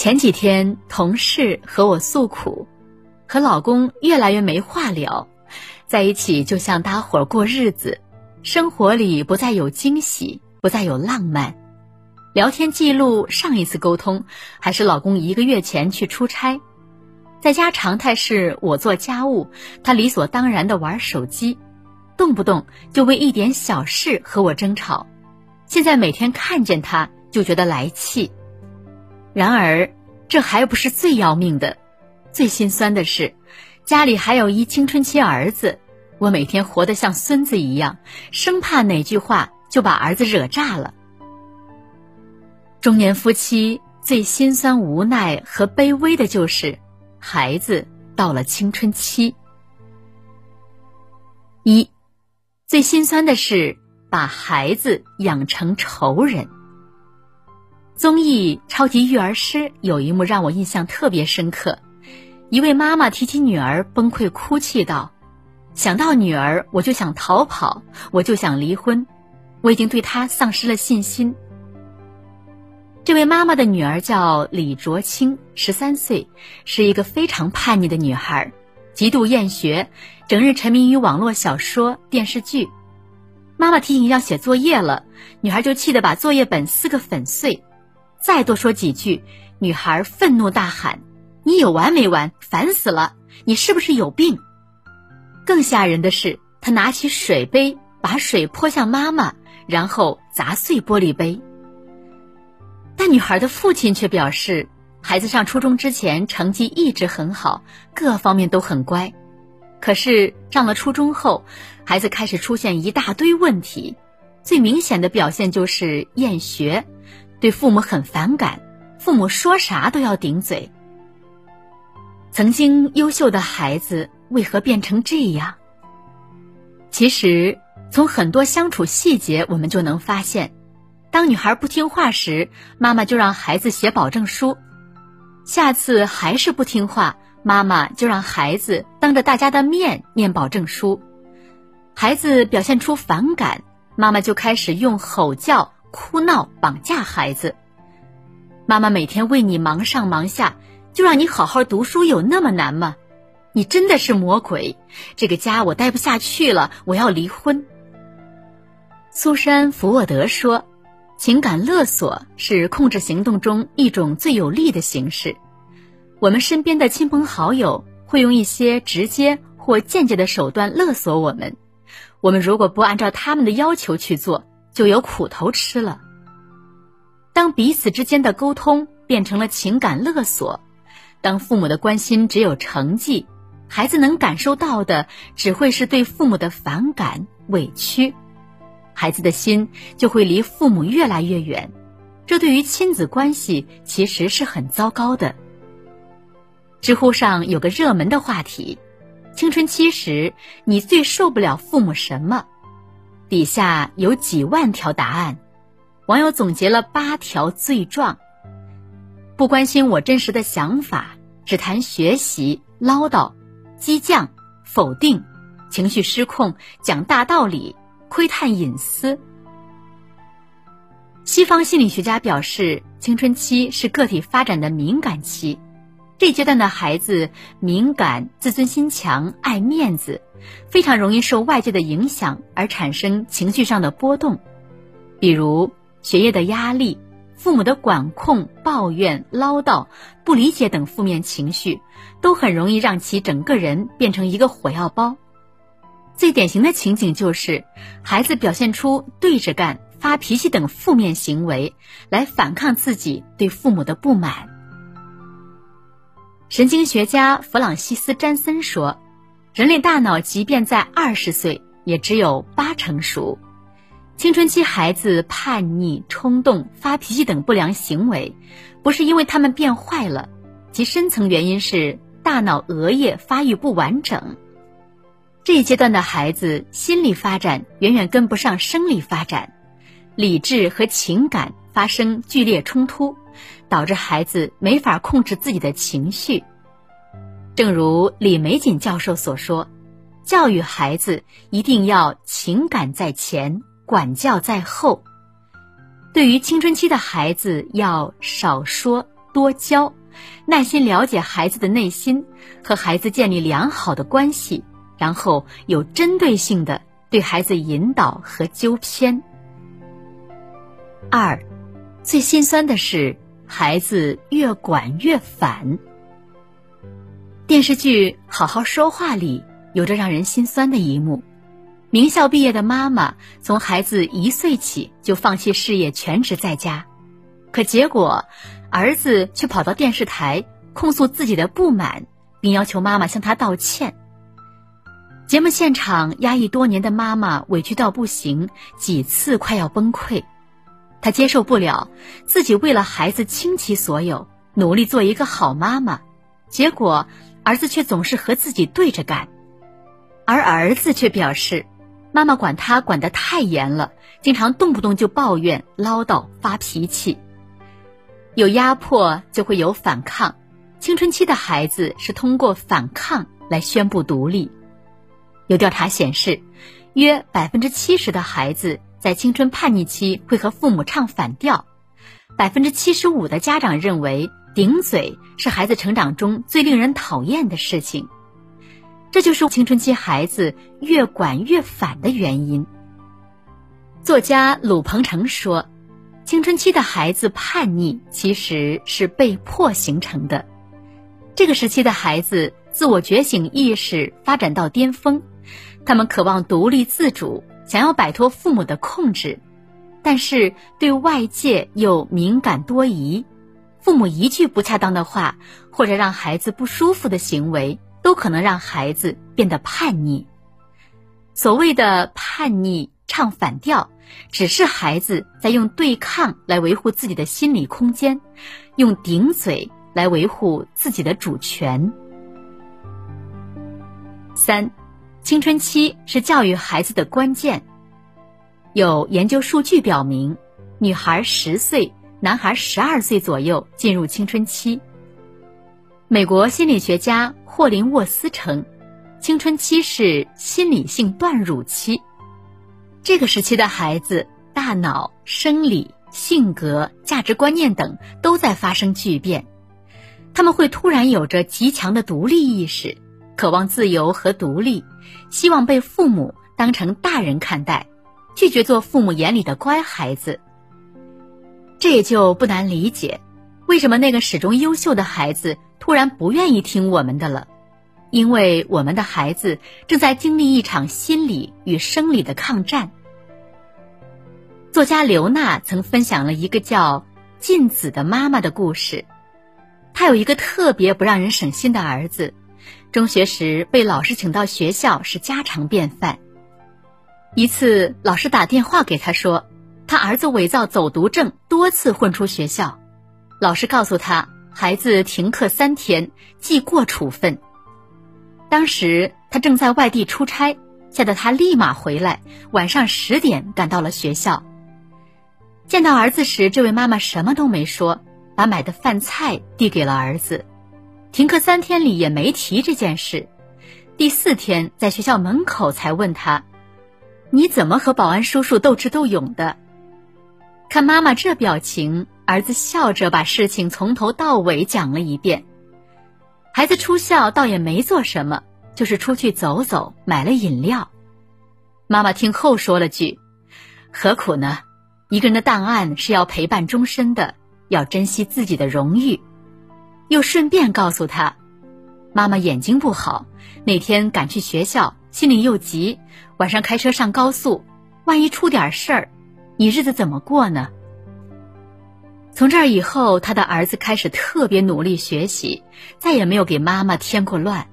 前几天同事和我诉苦，和老公越来越没话聊，在一起就像搭伙过日子，生活里不再有惊喜，不再有浪漫。聊天记录上一次沟通还是老公一个月前去出差，在家常态是我做家务，他理所当然的玩手机，动不动就为一点小事和我争吵。现在每天看见他就觉得来气。然而，这还不是最要命的，最心酸的是，家里还有一青春期儿子，我每天活得像孙子一样，生怕哪句话就把儿子惹炸了。中年夫妻最心酸、无奈和卑微的就是，孩子到了青春期。一，最心酸的是把孩子养成仇人。综艺《超级育儿师》有一幕让我印象特别深刻，一位妈妈提起女儿，崩溃哭泣道：“想到女儿，我就想逃跑，我就想离婚，我已经对她丧失了信心。”这位妈妈的女儿叫李卓清，十三岁，是一个非常叛逆的女孩，极度厌学，整日沉迷于网络小说、电视剧。妈妈提醒要写作业了，女孩就气得把作业本撕个粉碎。再多说几句，女孩愤怒大喊：“你有完没完？烦死了！你是不是有病？”更吓人的是，她拿起水杯，把水泼向妈妈，然后砸碎玻璃杯。但女孩的父亲却表示，孩子上初中之前成绩一直很好，各方面都很乖，可是上了初中后，孩子开始出现一大堆问题，最明显的表现就是厌学。对父母很反感，父母说啥都要顶嘴。曾经优秀的孩子为何变成这样？其实从很多相处细节，我们就能发现：当女孩不听话时，妈妈就让孩子写保证书；下次还是不听话，妈妈就让孩子当着大家的面念保证书；孩子表现出反感，妈妈就开始用吼叫。哭闹、绑架孩子，妈妈每天为你忙上忙下，就让你好好读书，有那么难吗？你真的是魔鬼！这个家我待不下去了，我要离婚。苏珊·福沃德说：“情感勒索是控制行动中一种最有力的形式。我们身边的亲朋好友会用一些直接或间接的手段勒索我们，我们如果不按照他们的要求去做。”就有苦头吃了。当彼此之间的沟通变成了情感勒索，当父母的关心只有成绩，孩子能感受到的只会是对父母的反感、委屈，孩子的心就会离父母越来越远。这对于亲子关系其实是很糟糕的。知乎上有个热门的话题：青春期时你最受不了父母什么？底下有几万条答案，网友总结了八条罪状：不关心我真实的想法，只谈学习，唠叨，激将，否定，情绪失控，讲大道理，窥探隐私。西方心理学家表示，青春期是个体发展的敏感期。这阶段的孩子敏感、自尊心强、爱面子，非常容易受外界的影响而产生情绪上的波动，比如学业的压力、父母的管控、抱怨、唠叨、不理解等负面情绪，都很容易让其整个人变成一个火药包。最典型的情景就是，孩子表现出对着干、发脾气等负面行为，来反抗自己对父母的不满。神经学家弗朗西斯·詹森说：“人类大脑即便在二十岁，也只有八成熟。青春期孩子叛逆、冲动、发脾气等不良行为，不是因为他们变坏了，其深层原因是大脑额叶发育不完整。这一阶段的孩子心理发展远远跟不上生理发展，理智和情感发生剧烈冲突。”导致孩子没法控制自己的情绪，正如李玫瑾教授所说：“教育孩子一定要情感在前，管教在后。对于青春期的孩子，要少说多教，耐心了解孩子的内心，和孩子建立良好的关系，然后有针对性的对孩子引导和纠偏。二，最心酸的是孩子越管越反。电视剧《好好说话》里有着让人心酸的一幕。名校毕业的妈妈从孩子一岁起就放弃事业，全职在家，可结果儿子却跑到电视台控诉自己的不满，并要求妈妈向他道歉。节目现场压抑多年的妈妈委屈到不行，几次快要崩溃。她接受不了自己为了孩子倾其所有，努力做一个好妈妈，结果儿子却总是和自己对着干，而儿子却表示。妈妈管他管得太严了，经常动不动就抱怨、唠叨、发脾气。有压迫就会有反抗，青春期的孩子是通过反抗来宣布独立。有调查显示，约百分之七十的孩子在青春叛逆期会和父母唱反调，百分之七十五的家长认为顶嘴是孩子成长中最令人讨厌的事情。这就是青春期孩子越管越反的原因。作家鲁鹏程说：“青春期的孩子叛逆其实是被迫形成的。这个时期的孩子自我觉醒意识发展到巅峰，他们渴望独立自主，想要摆脱父母的控制，但是对外界又敏感多疑。父母一句不恰当的话，或者让孩子不舒服的行为。”都可能让孩子变得叛逆。所谓的叛逆、唱反调，只是孩子在用对抗来维护自己的心理空间，用顶嘴来维护自己的主权。三，青春期是教育孩子的关键。有研究数据表明，女孩十岁，男孩十二岁左右进入青春期。美国心理学家霍林沃斯称，青春期是心理性断乳期。这个时期的孩子大脑、生理、性格、价值观念等都在发生巨变，他们会突然有着极强的独立意识，渴望自由和独立，希望被父母当成大人看待，拒绝做父母眼里的乖孩子。这也就不难理解，为什么那个始终优秀的孩子。突然不愿意听我们的了，因为我们的孩子正在经历一场心理与生理的抗战。作家刘娜曾分享了一个叫静子的妈妈的故事。她有一个特别不让人省心的儿子，中学时被老师请到学校是家常便饭。一次，老师打电话给他说，他儿子伪造走读证，多次混出学校。老师告诉他。孩子停课三天，记过处分。当时他正在外地出差，吓得他立马回来，晚上十点赶到了学校。见到儿子时，这位妈妈什么都没说，把买的饭菜递给了儿子。停课三天里也没提这件事。第四天在学校门口才问他：“你怎么和保安叔叔斗智斗勇的？”看妈妈这表情。儿子笑着把事情从头到尾讲了一遍。孩子出校倒也没做什么，就是出去走走，买了饮料。妈妈听后说了句：“何苦呢？一个人的档案是要陪伴终身的，要珍惜自己的荣誉。”又顺便告诉他：“妈妈眼睛不好，那天赶去学校，心里又急，晚上开车上高速，万一出点事儿，你日子怎么过呢？”从这儿以后，他的儿子开始特别努力学习，再也没有给妈妈添过乱。《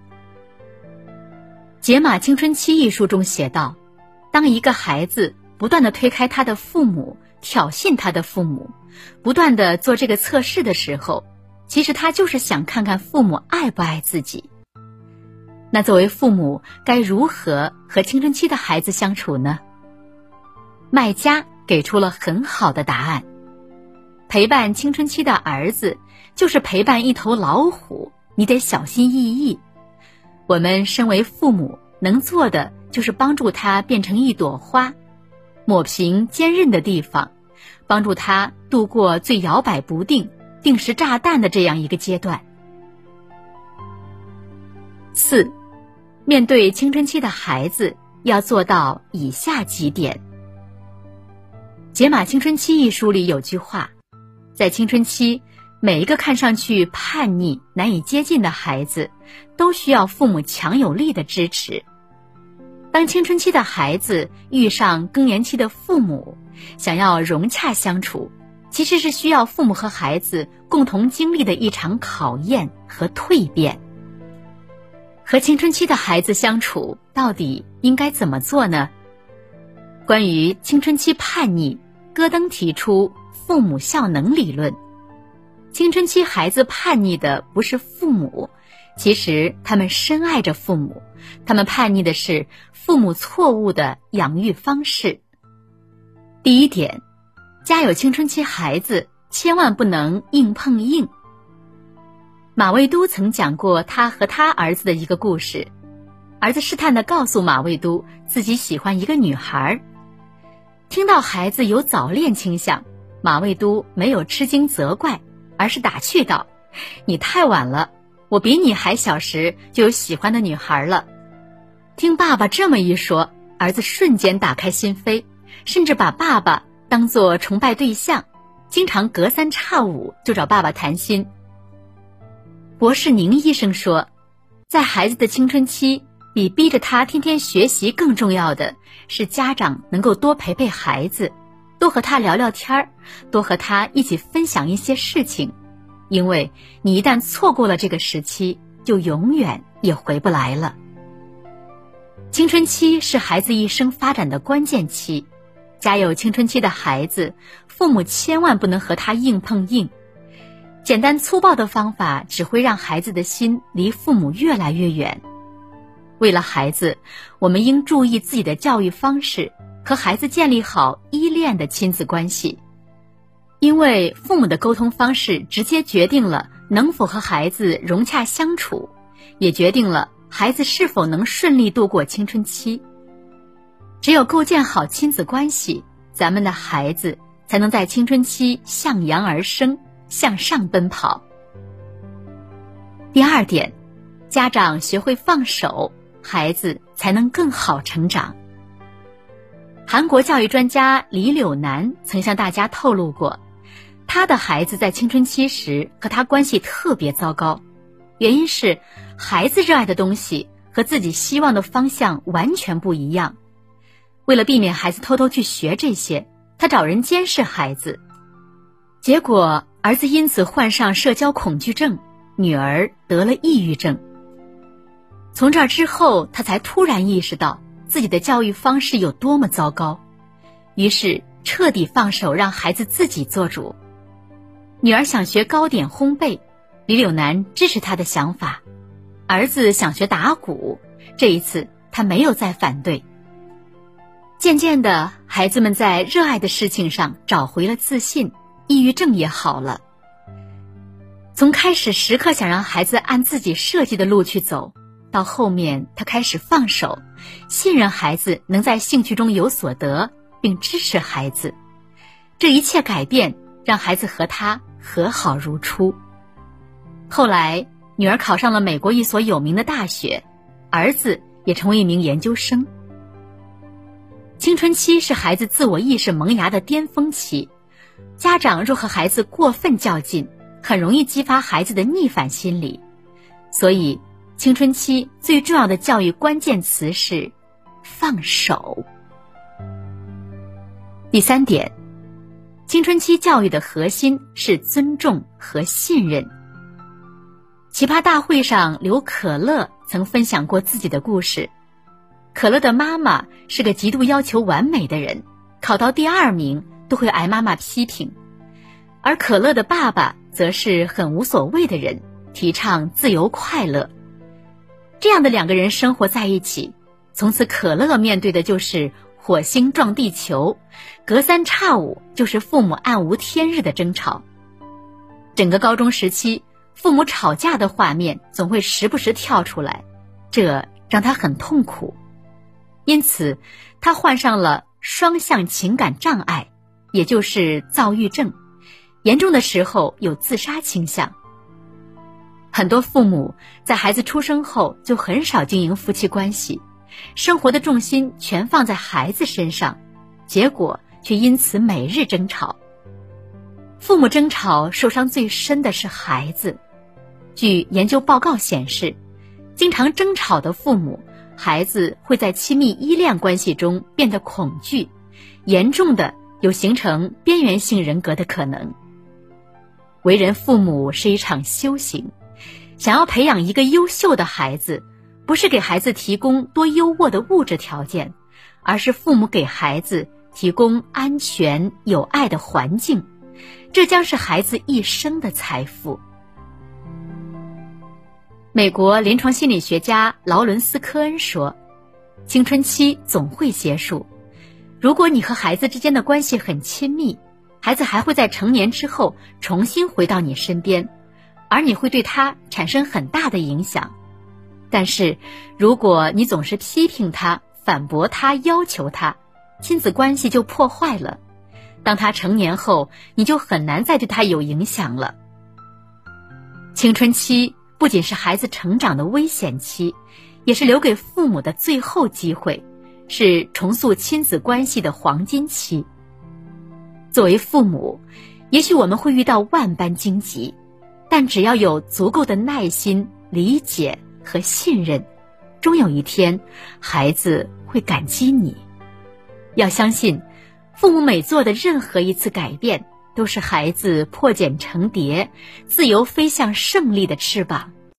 解码青春期》一书中写道：，当一个孩子不断的推开他的父母，挑衅他的父母，不断的做这个测试的时候，其实他就是想看看父母爱不爱自己。那作为父母，该如何和青春期的孩子相处呢？卖家给出了很好的答案。陪伴青春期的儿子，就是陪伴一头老虎，你得小心翼翼。我们身为父母，能做的就是帮助他变成一朵花，抹平坚韧的地方，帮助他度过最摇摆不定、定时炸弹的这样一个阶段。四，面对青春期的孩子，要做到以下几点。《解码青春期》一书里有句话，在青春期，每一个看上去叛逆、难以接近的孩子，都需要父母强有力的支持。当青春期的孩子遇上更年期的父母，想要融洽相处，其实是需要父母和孩子共同经历的一场考验和蜕变。和青春期的孩子相处，到底应该怎么做呢？关于青春期叛逆，戈登提出父母效能理论。青春期孩子叛逆的不是父母，其实他们深爱着父母，他们叛逆的是父母错误的养育方式。第一点，家有青春期孩子，千万不能硬碰硬。马未都曾讲过他和他儿子的一个故事，儿子试探的告诉马未都自己喜欢一个女孩。听到孩子有早恋倾向，马未都没有吃惊责怪，而是打趣道：“你太晚了，我比你还小时就有喜欢的女孩了。”听爸爸这么一说，儿子瞬间打开心扉。甚至把爸爸当做崇拜对象，经常隔三差五就找爸爸谈心。博士宁医生说，在孩子的青春期，比逼着他天天学习更重要的是家长能够多陪陪孩子，多和他聊聊天儿，多和他一起分享一些事情，因为你一旦错过了这个时期，就永远也回不来了。青春期是孩子一生发展的关键期。家有青春期的孩子，父母千万不能和他硬碰硬。简单粗暴的方法只会让孩子的心离父母越来越远。为了孩子，我们应注意自己的教育方式，和孩子建立好依恋的亲子关系。因为父母的沟通方式直接决定了能否和孩子融洽相处，也决定了孩子是否能顺利度过青春期。只有构建好亲子关系，咱们的孩子才能在青春期向阳而生，向上奔跑。第二点，家长学会放手，孩子才能更好成长。韩国教育专家李柳南曾向大家透露过，他的孩子在青春期时和他关系特别糟糕，原因是孩子热爱的东西和自己希望的方向完全不一样。为了避免孩子偷偷去学这些，他找人监视孩子，结果儿子因此患上社交恐惧症，女儿得了抑郁症。从这之后，他才突然意识到自己的教育方式有多么糟糕，于是彻底放手让孩子自己做主。女儿想学糕点烘焙，李柳南支持她的想法；儿子想学打鼓，这一次他没有再反对。渐渐的，孩子们在热爱的事情上找回了自信，抑郁症也好了。从开始时刻想让孩子按自己设计的路去走，到后面他开始放手，信任孩子能在兴趣中有所得，并支持孩子。这一切改变让孩子和他和好如初。后来，女儿考上了美国一所有名的大学，儿子也成为一名研究生。青春期是孩子自我意识萌芽的巅峰期，家长若和孩子过分较劲，很容易激发孩子的逆反心理。所以，青春期最重要的教育关键词是放手。第三点，青春期教育的核心是尊重和信任。奇葩大会上，刘可乐曾分享过自己的故事。可乐的妈妈是个极度要求完美的人，考到第二名都会挨妈妈批评；而可乐的爸爸则是很无所谓的人，提倡自由快乐。这样的两个人生活在一起，从此可乐面对的就是火星撞地球，隔三差五就是父母暗无天日的争吵。整个高中时期，父母吵架的画面总会时不时跳出来，这让他很痛苦。因此，他患上了双向情感障碍，也就是躁郁症，严重的时候有自杀倾向。很多父母在孩子出生后就很少经营夫妻关系，生活的重心全放在孩子身上，结果却因此每日争吵。父母争吵受伤最深的是孩子。据研究报告显示，经常争吵的父母，孩子会在亲密依恋关系中变得恐惧，严重的有形成边缘性人格的可能。为人父母是一场修行。想要培养一个优秀的孩子，不是给孩子提供多优渥的物质条件，而是父母给孩子提供安全有爱的环境，这将是孩子一生的财富。美国临床心理学家劳伦斯·科恩说：“青春期总会结束，如果你和孩子之间的关系很亲密，孩子还会在成年之后重新回到你身边。”而你会对他产生很大的影响，但是，如果你总是批评他、反驳他、要求他，亲子关系就破坏了。当他成年后，你就很难再对他有影响了。青春期不仅是孩子成长的危险期，也是留给父母的最后机会，是重塑亲子关系的黄金期。作为父母，也许我们会遇到万般荆棘。但只要有足够的耐心、理解和信任，终有一天，孩子会感激你。要相信，父母每做的任何一次改变，都是孩子破茧成蝶、自由飞向胜利的翅膀。